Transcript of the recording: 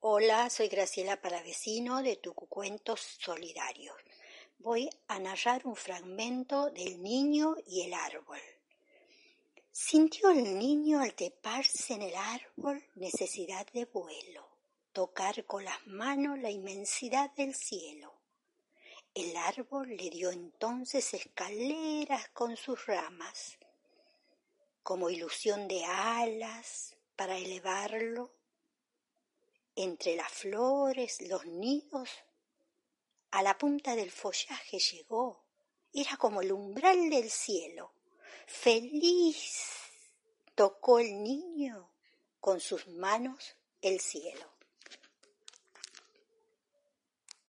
Hola, soy Graciela Palavecino de Tucucuentos Solidarios. Voy a narrar un fragmento del niño y el árbol. Sintió el niño al treparse en el árbol necesidad de vuelo, tocar con las manos la inmensidad del cielo. El árbol le dio entonces escaleras con sus ramas, como ilusión de alas para elevarlo entre las flores, los nidos, a la punta del follaje llegó. Era como el umbral del cielo. Feliz tocó el niño con sus manos el cielo.